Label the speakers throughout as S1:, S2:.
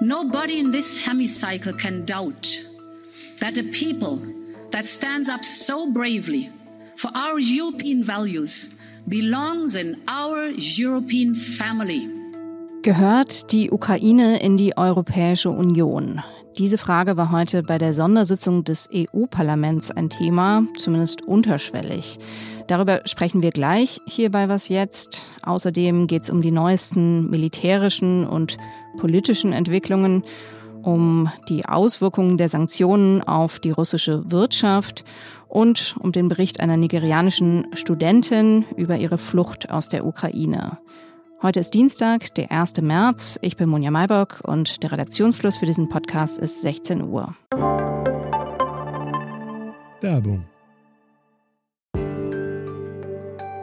S1: Nobody in this hemicycle can doubt that a people that stands up so bravely for our European values belongs in our European family.
S2: Gehört die Ukraine in die Europäische Union? Diese Frage war heute bei der Sondersitzung des EU-Parlaments ein Thema, zumindest unterschwellig. Darüber sprechen wir gleich hier bei Was jetzt. Außerdem geht es um die neuesten militärischen und politischen Entwicklungen, um die Auswirkungen der Sanktionen auf die russische Wirtschaft und um den Bericht einer nigerianischen Studentin über ihre Flucht aus der Ukraine. Heute ist Dienstag, der 1. März. Ich bin Monja Maybock und der Redaktionsschluss für diesen Podcast ist 16 Uhr.
S3: Werbung.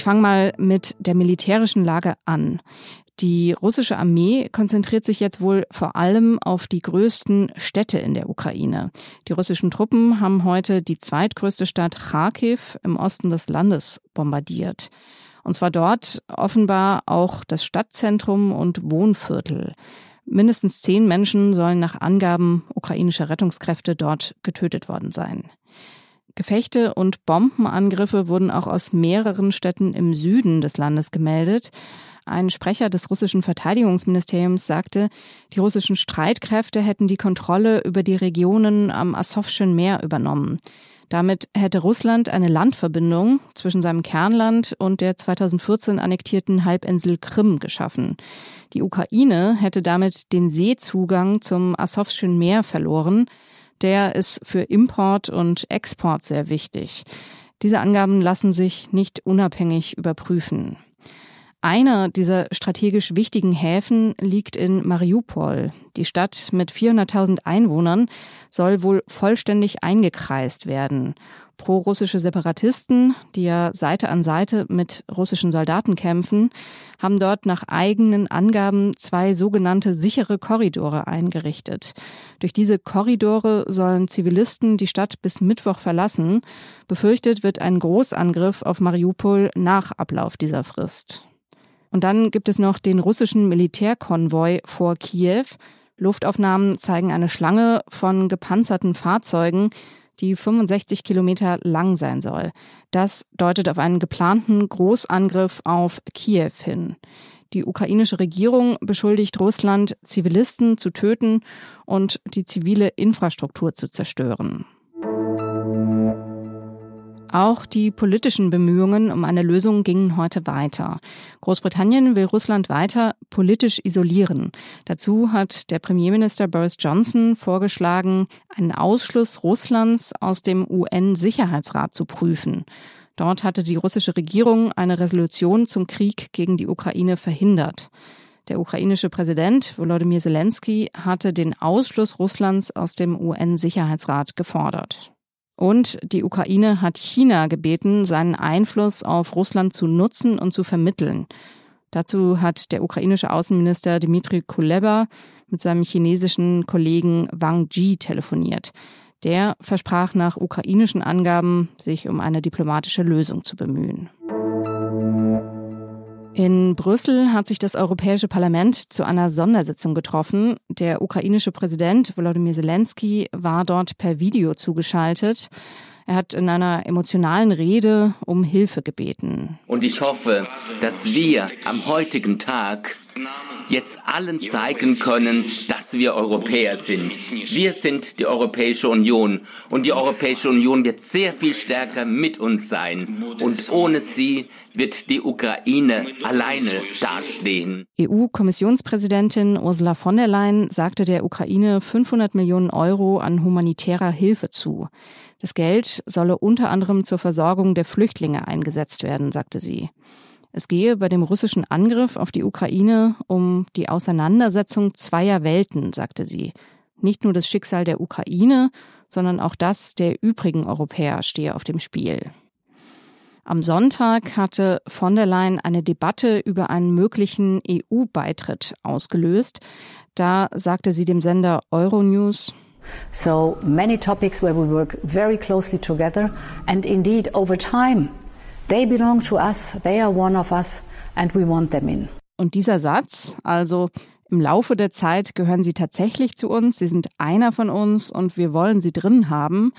S2: Ich fange mal mit der militärischen Lage an. Die russische Armee konzentriert sich jetzt wohl vor allem auf die größten Städte in der Ukraine. Die russischen Truppen haben heute die zweitgrößte Stadt Kharkiv im Osten des Landes bombardiert. Und zwar dort offenbar auch das Stadtzentrum und Wohnviertel. Mindestens zehn Menschen sollen nach Angaben ukrainischer Rettungskräfte dort getötet worden sein. Gefechte und Bombenangriffe wurden auch aus mehreren Städten im Süden des Landes gemeldet. Ein Sprecher des russischen Verteidigungsministeriums sagte, die russischen Streitkräfte hätten die Kontrolle über die Regionen am Asowschen Meer übernommen. Damit hätte Russland eine Landverbindung zwischen seinem Kernland und der 2014 annektierten Halbinsel Krim geschaffen. Die Ukraine hätte damit den Seezugang zum Asowschen Meer verloren. Der ist für Import und Export sehr wichtig. Diese Angaben lassen sich nicht unabhängig überprüfen. Einer dieser strategisch wichtigen Häfen liegt in Mariupol. Die Stadt mit 400.000 Einwohnern soll wohl vollständig eingekreist werden. Pro-russische Separatisten, die ja Seite an Seite mit russischen Soldaten kämpfen, haben dort nach eigenen Angaben zwei sogenannte sichere Korridore eingerichtet. Durch diese Korridore sollen Zivilisten die Stadt bis Mittwoch verlassen. Befürchtet wird ein Großangriff auf Mariupol nach Ablauf dieser Frist. Und dann gibt es noch den russischen Militärkonvoi vor Kiew. Luftaufnahmen zeigen eine Schlange von gepanzerten Fahrzeugen, die 65 Kilometer lang sein soll. Das deutet auf einen geplanten Großangriff auf Kiew hin. Die ukrainische Regierung beschuldigt Russland, Zivilisten zu töten und die zivile Infrastruktur zu zerstören. Auch die politischen Bemühungen um eine Lösung gingen heute weiter. Großbritannien will Russland weiter politisch isolieren. Dazu hat der Premierminister Boris Johnson vorgeschlagen, einen Ausschluss Russlands aus dem UN-Sicherheitsrat zu prüfen. Dort hatte die russische Regierung eine Resolution zum Krieg gegen die Ukraine verhindert. Der ukrainische Präsident Volodymyr Zelensky hatte den Ausschluss Russlands aus dem UN-Sicherheitsrat gefordert. Und die Ukraine hat China gebeten, seinen Einfluss auf Russland zu nutzen und zu vermitteln. Dazu hat der ukrainische Außenminister Dmitri Kuleba mit seinem chinesischen Kollegen Wang Ji telefoniert. Der versprach nach ukrainischen Angaben, sich um eine diplomatische Lösung zu bemühen. In Brüssel hat sich das Europäische Parlament zu einer Sondersitzung getroffen. Der ukrainische Präsident Volodymyr Zelensky war dort per Video zugeschaltet. Er hat in einer emotionalen Rede um Hilfe gebeten.
S4: Und ich hoffe, dass wir am heutigen Tag jetzt allen zeigen können, dass wir Europäer sind. Wir sind die Europäische Union und die Europäische Union wird sehr viel stärker mit uns sein. Und ohne sie wird die Ukraine alleine dastehen.
S2: EU-Kommissionspräsidentin Ursula von der Leyen sagte der Ukraine 500 Millionen Euro an humanitärer Hilfe zu. Das Geld solle unter anderem zur Versorgung der Flüchtlinge eingesetzt werden, sagte sie. Es gehe bei dem russischen Angriff auf die Ukraine um die Auseinandersetzung zweier Welten, sagte sie. Nicht nur das Schicksal der Ukraine, sondern auch das der übrigen Europäer stehe auf dem Spiel. Am Sonntag hatte von der Leyen eine Debatte über einen möglichen EU-Beitritt ausgelöst. Da sagte sie dem Sender Euronews,
S3: So many topics where we work very closely together and indeed over time they belong to us, they are one of us and we want them in.
S2: Und dieser Satz, also im Laufe der Zeit gehören sie tatsächlich zu uns, sie sind einer von uns und wir wollen sie drin haben,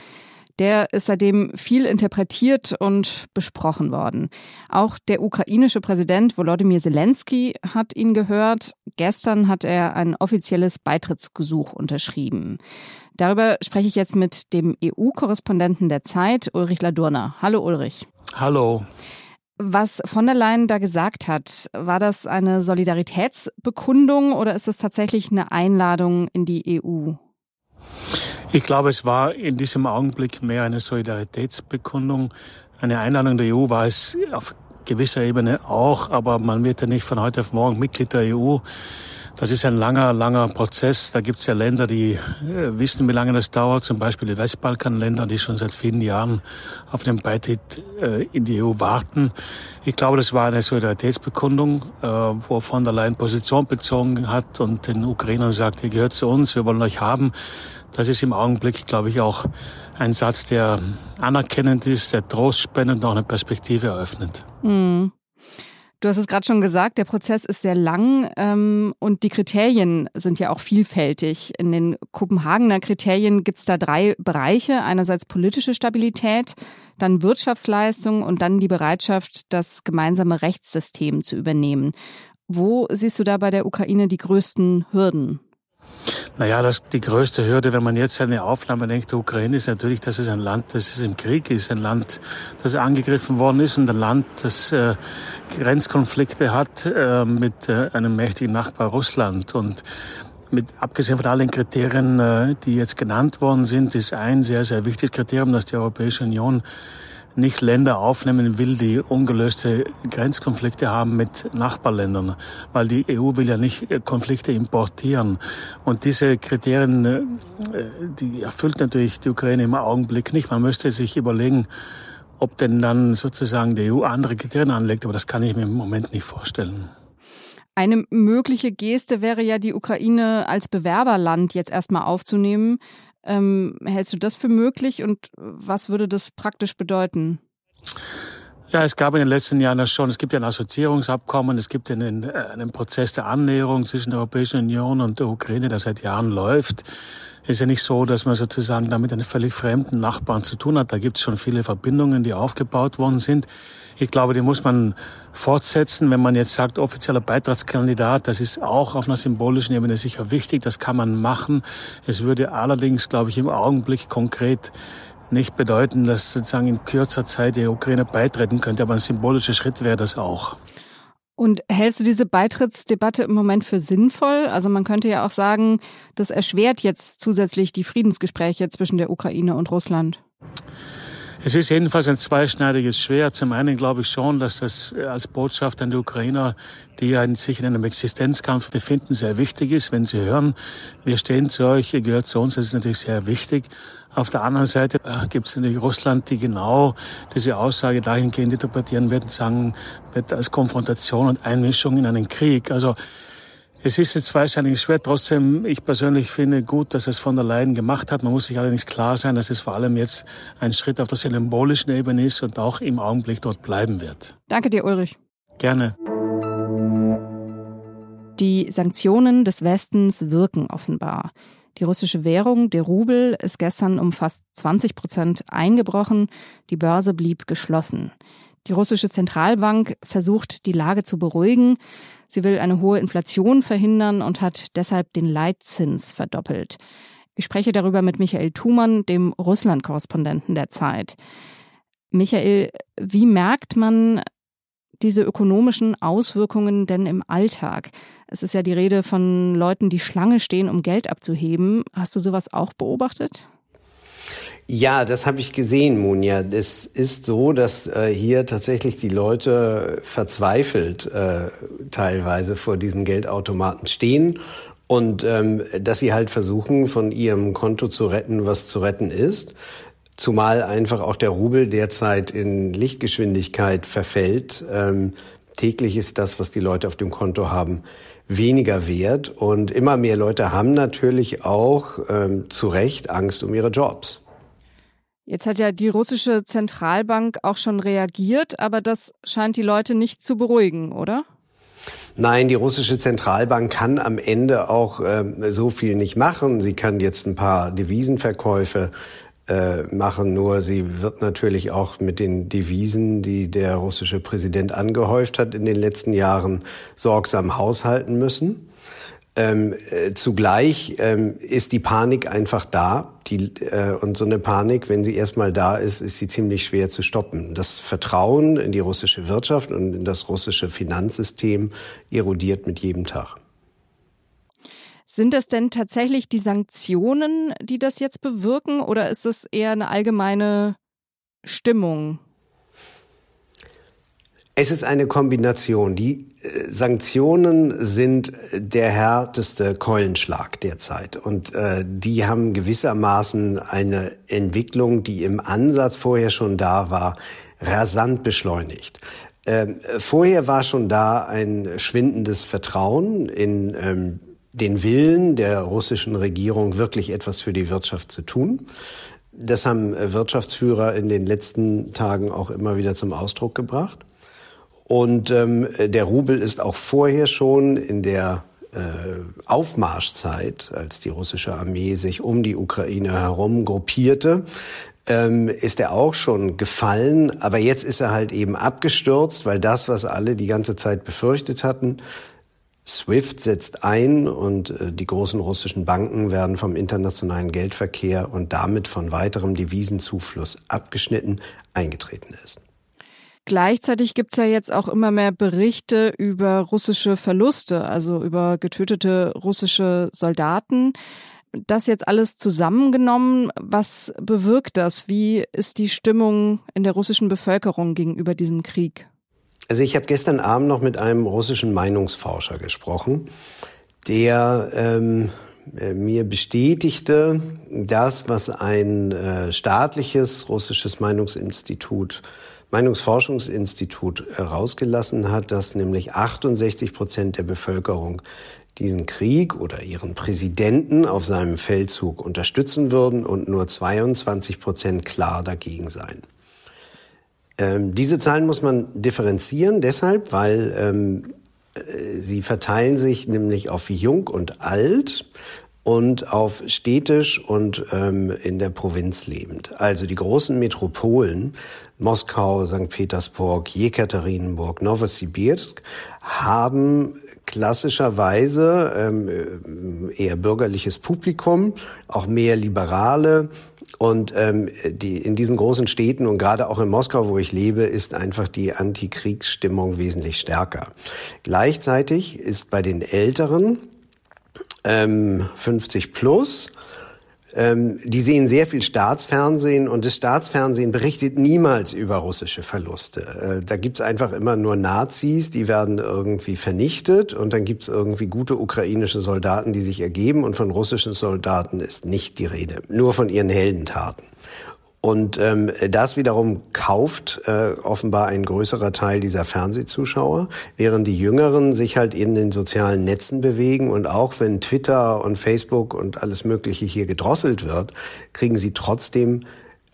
S2: der ist seitdem viel interpretiert und besprochen worden. Auch der ukrainische Präsident Volodymyr Zelensky hat ihn gehört. Gestern hat er ein offizielles Beitrittsgesuch unterschrieben. Darüber spreche ich jetzt mit dem EU-Korrespondenten der Zeit, Ulrich Ladurner. Hallo Ulrich.
S5: Hallo.
S2: Was von der Leyen da gesagt hat, war das eine Solidaritätsbekundung oder ist das tatsächlich eine Einladung in die EU?
S5: Ich glaube, es war in diesem Augenblick mehr eine Solidaritätsbekundung. Eine Einladung der EU war es auf gewisser Ebene auch, aber man wird ja nicht von heute auf morgen Mitglied der EU. Das ist ein langer, langer Prozess. Da gibt es ja Länder, die äh, wissen, wie lange das dauert. Zum Beispiel die Westbalkanländer, die schon seit vielen Jahren auf den Beitritt äh, in die EU warten. Ich glaube, das war eine Solidaritätsbekundung, äh, wo von der Leyen Position bezogen hat und den Ukrainern sagt, ihr gehört zu uns, wir wollen euch haben. Das ist im Augenblick, glaube ich, auch ein Satz, der anerkennend ist, der Trost spendet und auch eine Perspektive eröffnet.
S2: Mhm. Du hast es gerade schon gesagt, der Prozess ist sehr lang ähm, und die Kriterien sind ja auch vielfältig. In den Kopenhagener Kriterien gibt es da drei Bereiche. Einerseits politische Stabilität, dann Wirtschaftsleistung und dann die Bereitschaft, das gemeinsame Rechtssystem zu übernehmen. Wo siehst du da bei der Ukraine die größten Hürden?
S5: Naja, das, die größte Hürde, wenn man jetzt eine Aufnahme denkt, der Ukraine, ist natürlich, dass es ein Land, das im Krieg ist, ein Land, das angegriffen worden ist und ein Land, das äh, Grenzkonflikte hat äh, mit äh, einem mächtigen Nachbar Russland. Und mit, abgesehen von allen Kriterien, äh, die jetzt genannt worden sind, ist ein sehr, sehr wichtiges Kriterium, dass die Europäische Union nicht Länder aufnehmen will, die ungelöste Grenzkonflikte haben mit Nachbarländern, weil die EU will ja nicht Konflikte importieren. Und diese Kriterien, äh, die erfüllt natürlich die Ukraine im Augenblick nicht. Man müsste sich überlegen, ob denn dann sozusagen die EU andere Kriterien anlegt, aber das kann ich mir im Moment nicht vorstellen.
S2: Eine mögliche Geste wäre ja, die Ukraine als Bewerberland jetzt erstmal aufzunehmen. Ähm, hältst du das für möglich und was würde das praktisch bedeuten?
S5: Ja, es gab in den letzten Jahren das schon. Es gibt ja ein Assoziierungsabkommen, es gibt einen, äh, einen Prozess der Annäherung zwischen der Europäischen Union und der Ukraine, der seit Jahren läuft. Es ist ja nicht so, dass man sozusagen damit einen völlig fremden Nachbarn zu tun hat. Da gibt es schon viele Verbindungen, die aufgebaut worden sind. Ich glaube, die muss man fortsetzen. Wenn man jetzt sagt, offizieller Beitrittskandidat, das ist auch auf einer symbolischen Ebene sicher wichtig. Das kann man machen. Es würde allerdings, glaube ich, im Augenblick konkret nicht bedeuten, dass sozusagen in kürzer Zeit die Ukraine beitreten könnte, aber ein symbolischer Schritt wäre das auch.
S2: Und hältst du diese Beitrittsdebatte im Moment für sinnvoll? Also man könnte ja auch sagen, das erschwert jetzt zusätzlich die Friedensgespräche zwischen der Ukraine und Russland.
S5: Es ist jedenfalls ein zweischneidiges Schwert. Zum einen glaube ich schon, dass das als Botschaft an die Ukrainer, die sich in einem Existenzkampf befinden, sehr wichtig ist. Wenn sie hören, wir stehen zu euch, ihr gehört zu uns, das ist natürlich sehr wichtig. Auf der anderen Seite äh, gibt es natürlich Russland, die genau diese Aussage dahingehend interpretieren werden, sagen, wird als Konfrontation und Einmischung in einen Krieg. Also es ist jetzt zweischneidig schwer. Trotzdem, ich persönlich finde gut, dass es von der Leyen gemacht hat. Man muss sich allerdings klar sein, dass es vor allem jetzt ein Schritt auf der symbolischen Ebene ist und auch im Augenblick dort bleiben wird.
S2: Danke dir, Ulrich.
S5: Gerne.
S2: Die Sanktionen des Westens wirken offenbar. Die russische Währung, der Rubel, ist gestern um fast 20 Prozent eingebrochen. Die Börse blieb geschlossen. Die russische Zentralbank versucht, die Lage zu beruhigen. Sie will eine hohe Inflation verhindern und hat deshalb den Leitzins verdoppelt. Ich spreche darüber mit Michael Thumann, dem Russland-Korrespondenten der Zeit. Michael, wie merkt man diese ökonomischen Auswirkungen denn im Alltag? Es ist ja die Rede von Leuten, die Schlange stehen, um Geld abzuheben. Hast du sowas auch beobachtet?
S6: Ja, das habe ich gesehen, Munja. Es ist so, dass äh, hier tatsächlich die Leute verzweifelt äh, teilweise vor diesen Geldautomaten stehen und ähm, dass sie halt versuchen, von ihrem Konto zu retten, was zu retten ist. Zumal einfach auch der Rubel derzeit in Lichtgeschwindigkeit verfällt. Ähm, täglich ist das, was die Leute auf dem Konto haben, weniger wert. Und immer mehr Leute haben natürlich auch ähm, zu Recht Angst um ihre Jobs.
S2: Jetzt hat ja die russische Zentralbank auch schon reagiert, aber das scheint die Leute nicht zu beruhigen, oder?
S6: Nein, die russische Zentralbank kann am Ende auch ähm, so viel nicht machen. Sie kann jetzt ein paar Devisenverkäufe äh, machen, nur sie wird natürlich auch mit den Devisen, die der russische Präsident angehäuft hat in den letzten Jahren, sorgsam haushalten müssen. Ähm, äh, zugleich ähm, ist die Panik einfach da. Die, äh, und so eine Panik, wenn sie erstmal da ist, ist sie ziemlich schwer zu stoppen. Das Vertrauen in die russische Wirtschaft und in das russische Finanzsystem erodiert mit jedem Tag.
S2: Sind das denn tatsächlich die Sanktionen, die das jetzt bewirken, oder ist es eher eine allgemeine Stimmung?
S6: Es ist eine Kombination. Die äh, Sanktionen sind der härteste Keulenschlag derzeit. Und äh, die haben gewissermaßen eine Entwicklung, die im Ansatz vorher schon da war, rasant beschleunigt. Ähm, vorher war schon da ein schwindendes Vertrauen in ähm, den Willen der russischen Regierung, wirklich etwas für die Wirtschaft zu tun. Das haben äh, Wirtschaftsführer in den letzten Tagen auch immer wieder zum Ausdruck gebracht. Und ähm, der Rubel ist auch vorher schon in der äh, Aufmarschzeit, als die russische Armee sich um die Ukraine herum gruppierte, ähm, ist er auch schon gefallen. Aber jetzt ist er halt eben abgestürzt, weil das, was alle die ganze Zeit befürchtet hatten, SWIFT setzt ein und äh, die großen russischen Banken werden vom internationalen Geldverkehr und damit von weiterem Devisenzufluss abgeschnitten, eingetreten ist.
S2: Gleichzeitig gibt es ja jetzt auch immer mehr Berichte über russische Verluste, also über getötete russische Soldaten. Das jetzt alles zusammengenommen, was bewirkt das? Wie ist die Stimmung in der russischen Bevölkerung gegenüber diesem Krieg?
S6: Also ich habe gestern Abend noch mit einem russischen Meinungsforscher gesprochen, der ähm, äh, mir bestätigte, das, was ein äh, staatliches russisches Meinungsinstitut Meinungsforschungsinstitut herausgelassen hat, dass nämlich 68 Prozent der Bevölkerung diesen Krieg oder ihren Präsidenten auf seinem Feldzug unterstützen würden und nur 22 Prozent klar dagegen seien. Ähm, diese Zahlen muss man differenzieren, deshalb, weil ähm, äh, sie verteilen sich nämlich auf jung und alt und auf städtisch und ähm, in der Provinz lebend. Also die großen Metropolen Moskau, St. Petersburg, Jekaterinburg, Novosibirsk haben klassischerweise ähm, eher bürgerliches Publikum, auch mehr Liberale. Und ähm, die, in diesen großen Städten und gerade auch in Moskau, wo ich lebe, ist einfach die Antikriegsstimmung wesentlich stärker. Gleichzeitig ist bei den Älteren ähm, 50 plus ähm, die sehen sehr viel Staatsfernsehen und das Staatsfernsehen berichtet niemals über russische Verluste. Äh, da gibt's einfach immer nur Nazis, die werden irgendwie vernichtet und dann gibt's irgendwie gute ukrainische Soldaten, die sich ergeben und von russischen Soldaten ist nicht die Rede, nur von ihren Heldentaten. Und ähm, das wiederum kauft äh, offenbar ein größerer Teil dieser Fernsehzuschauer, während die Jüngeren sich halt in den sozialen Netzen bewegen. Und auch wenn Twitter und Facebook und alles Mögliche hier gedrosselt wird, kriegen sie trotzdem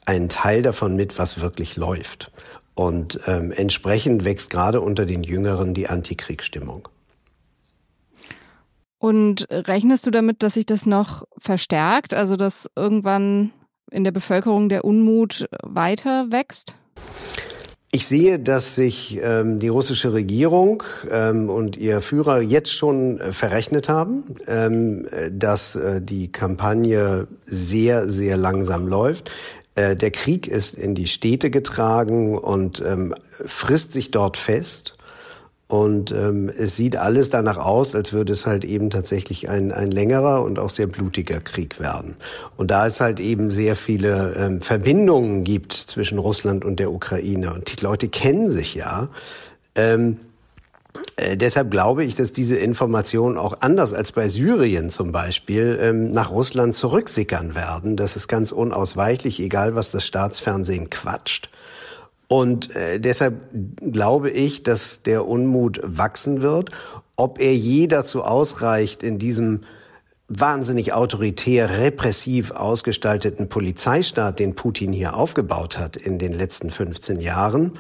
S6: einen Teil davon mit, was wirklich läuft. Und ähm, entsprechend wächst gerade unter den Jüngeren die Antikriegsstimmung.
S2: Und rechnest du damit, dass sich das noch verstärkt? Also, dass irgendwann in der Bevölkerung der Unmut weiter wächst?
S6: Ich sehe, dass sich ähm, die russische Regierung ähm, und ihr Führer jetzt schon äh, verrechnet haben, ähm, dass äh, die Kampagne sehr, sehr langsam läuft. Äh, der Krieg ist in die Städte getragen und ähm, frisst sich dort fest. Und ähm, es sieht alles danach aus, als würde es halt eben tatsächlich ein, ein längerer und auch sehr blutiger Krieg werden. Und da es halt eben sehr viele ähm, Verbindungen gibt zwischen Russland und der Ukraine und die Leute kennen sich ja, ähm, äh, deshalb glaube ich, dass diese Informationen auch anders als bei Syrien zum Beispiel ähm, nach Russland zurücksickern werden. Das ist ganz unausweichlich, egal was das Staatsfernsehen quatscht. Und äh, deshalb glaube ich, dass der Unmut wachsen wird. Ob er je dazu ausreicht, in diesem wahnsinnig autoritär, repressiv ausgestalteten Polizeistaat, den Putin hier aufgebaut hat in den letzten 15 Jahren,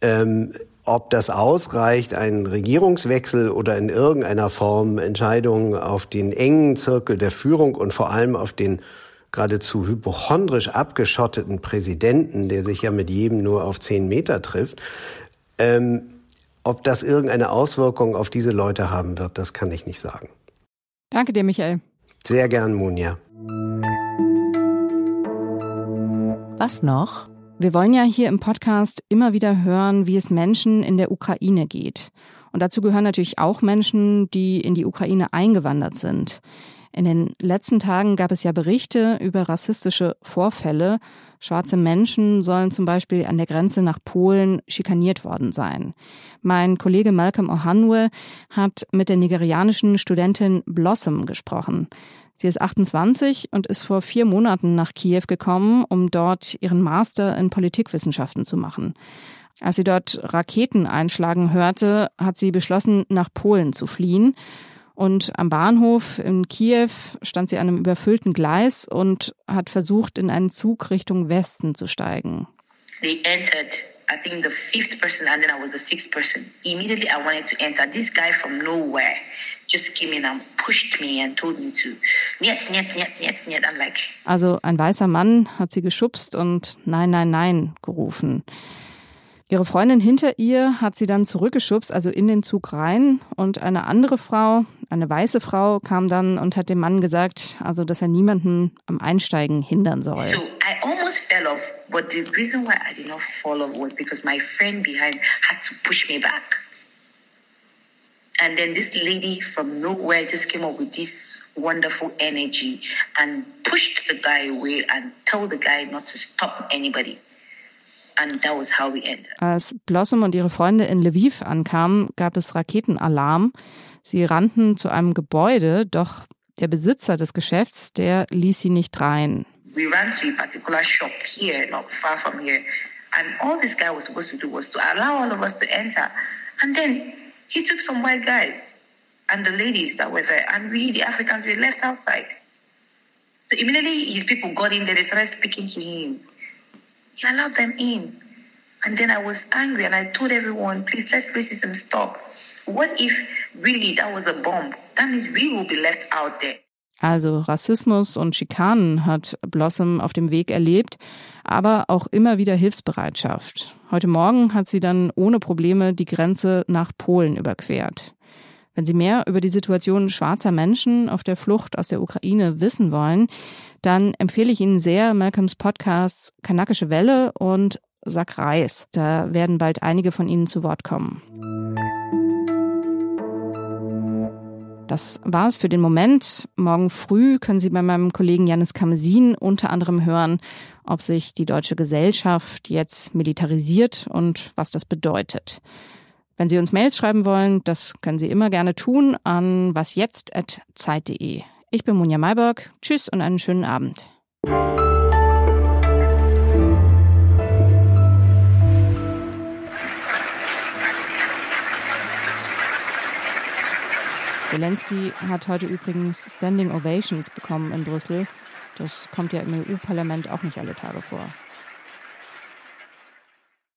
S6: ähm, ob das ausreicht, einen Regierungswechsel oder in irgendeiner Form Entscheidungen auf den engen Zirkel der Führung und vor allem auf den geradezu hypochondrisch abgeschotteten Präsidenten, der sich ja mit jedem nur auf zehn Meter trifft, ähm, ob das irgendeine Auswirkung auf diese Leute haben wird, das kann ich nicht sagen.
S2: Danke dir, Michael.
S6: Sehr gern, Munja.
S7: Was noch?
S2: Wir wollen ja hier im Podcast immer wieder hören, wie es Menschen in der Ukraine geht. Und dazu gehören natürlich auch Menschen, die in die Ukraine eingewandert sind. In den letzten Tagen gab es ja Berichte über rassistische Vorfälle. Schwarze Menschen sollen zum Beispiel an der Grenze nach Polen schikaniert worden sein. Mein Kollege Malcolm Ohanwe hat mit der nigerianischen Studentin Blossom gesprochen. Sie ist 28 und ist vor vier Monaten nach Kiew gekommen, um dort ihren Master in Politikwissenschaften zu machen. Als sie dort Raketen einschlagen hörte, hat sie beschlossen, nach Polen zu fliehen. Und am Bahnhof in Kiew stand sie an einem überfüllten Gleis und hat versucht, in einen Zug Richtung Westen zu steigen.
S8: They entered, I think the fifth person and then I was the sixth person. Immediately I wanted to enter. This guy from nowhere just came in and pushed me and told me to, niet, niet, niet, niet, niet. I'm like...
S2: Also ein weißer Mann hat sie geschubst und Nein, Nein, Nein gerufen. Ihre Freundin hinter ihr hat sie dann zurückgeschubst, also in den Zug rein. Und eine andere Frau, eine weiße Frau, kam dann und hat dem Mann gesagt, also dass er niemanden am Einsteigen hindern soll.
S8: So I almost fell off, but the reason why I did not fall off was because my friend behind had to push me back. And then this lady from nowhere just came up with this wonderful energy and pushed the guy away and told the guy not to stop anybody.
S2: Als Blossom und ihre Freunde in Lviv ankamen, gab es Raketenalarm. Sie rannten zu einem Gebäude, doch der Besitzer des Geschäfts, der ließ sie nicht rein.
S8: We ran to a particular shop here, not far from here. And all this guy was supposed to do was to allow all of us to enter. And then he took some white guys and the ladies that were there, and we, the Africans, were left outside. So immediately his people got in there, they started speaking to him. He allowed them in. And then I was angry and I told everyone, please let racism stop. What if really that was a bomb? That means we will be left out there.
S2: Also Rassismus und Schikanen hat Blossom auf dem Weg erlebt, aber auch immer wieder Hilfsbereitschaft. Heute Morgen hat sie dann ohne Probleme die Grenze nach Polen überquert. Wenn Sie mehr über die Situation schwarzer Menschen auf der Flucht aus der Ukraine wissen wollen, dann empfehle ich Ihnen sehr Malcolms Podcasts Kanakische Welle und Sack Reis. Da werden bald einige von Ihnen zu Wort kommen. Das war es für den Moment. Morgen früh können Sie bei meinem Kollegen Janis Kamesin unter anderem hören, ob sich die deutsche Gesellschaft jetzt militarisiert und was das bedeutet. Wenn Sie uns Mails schreiben wollen, das können Sie immer gerne tun an wasjetzt.zeit.de. Ich bin Munja Mayberg. Tschüss und einen schönen Abend. Zelensky hat heute übrigens Standing Ovations bekommen in Brüssel. Das kommt ja im EU-Parlament auch nicht alle Tage vor.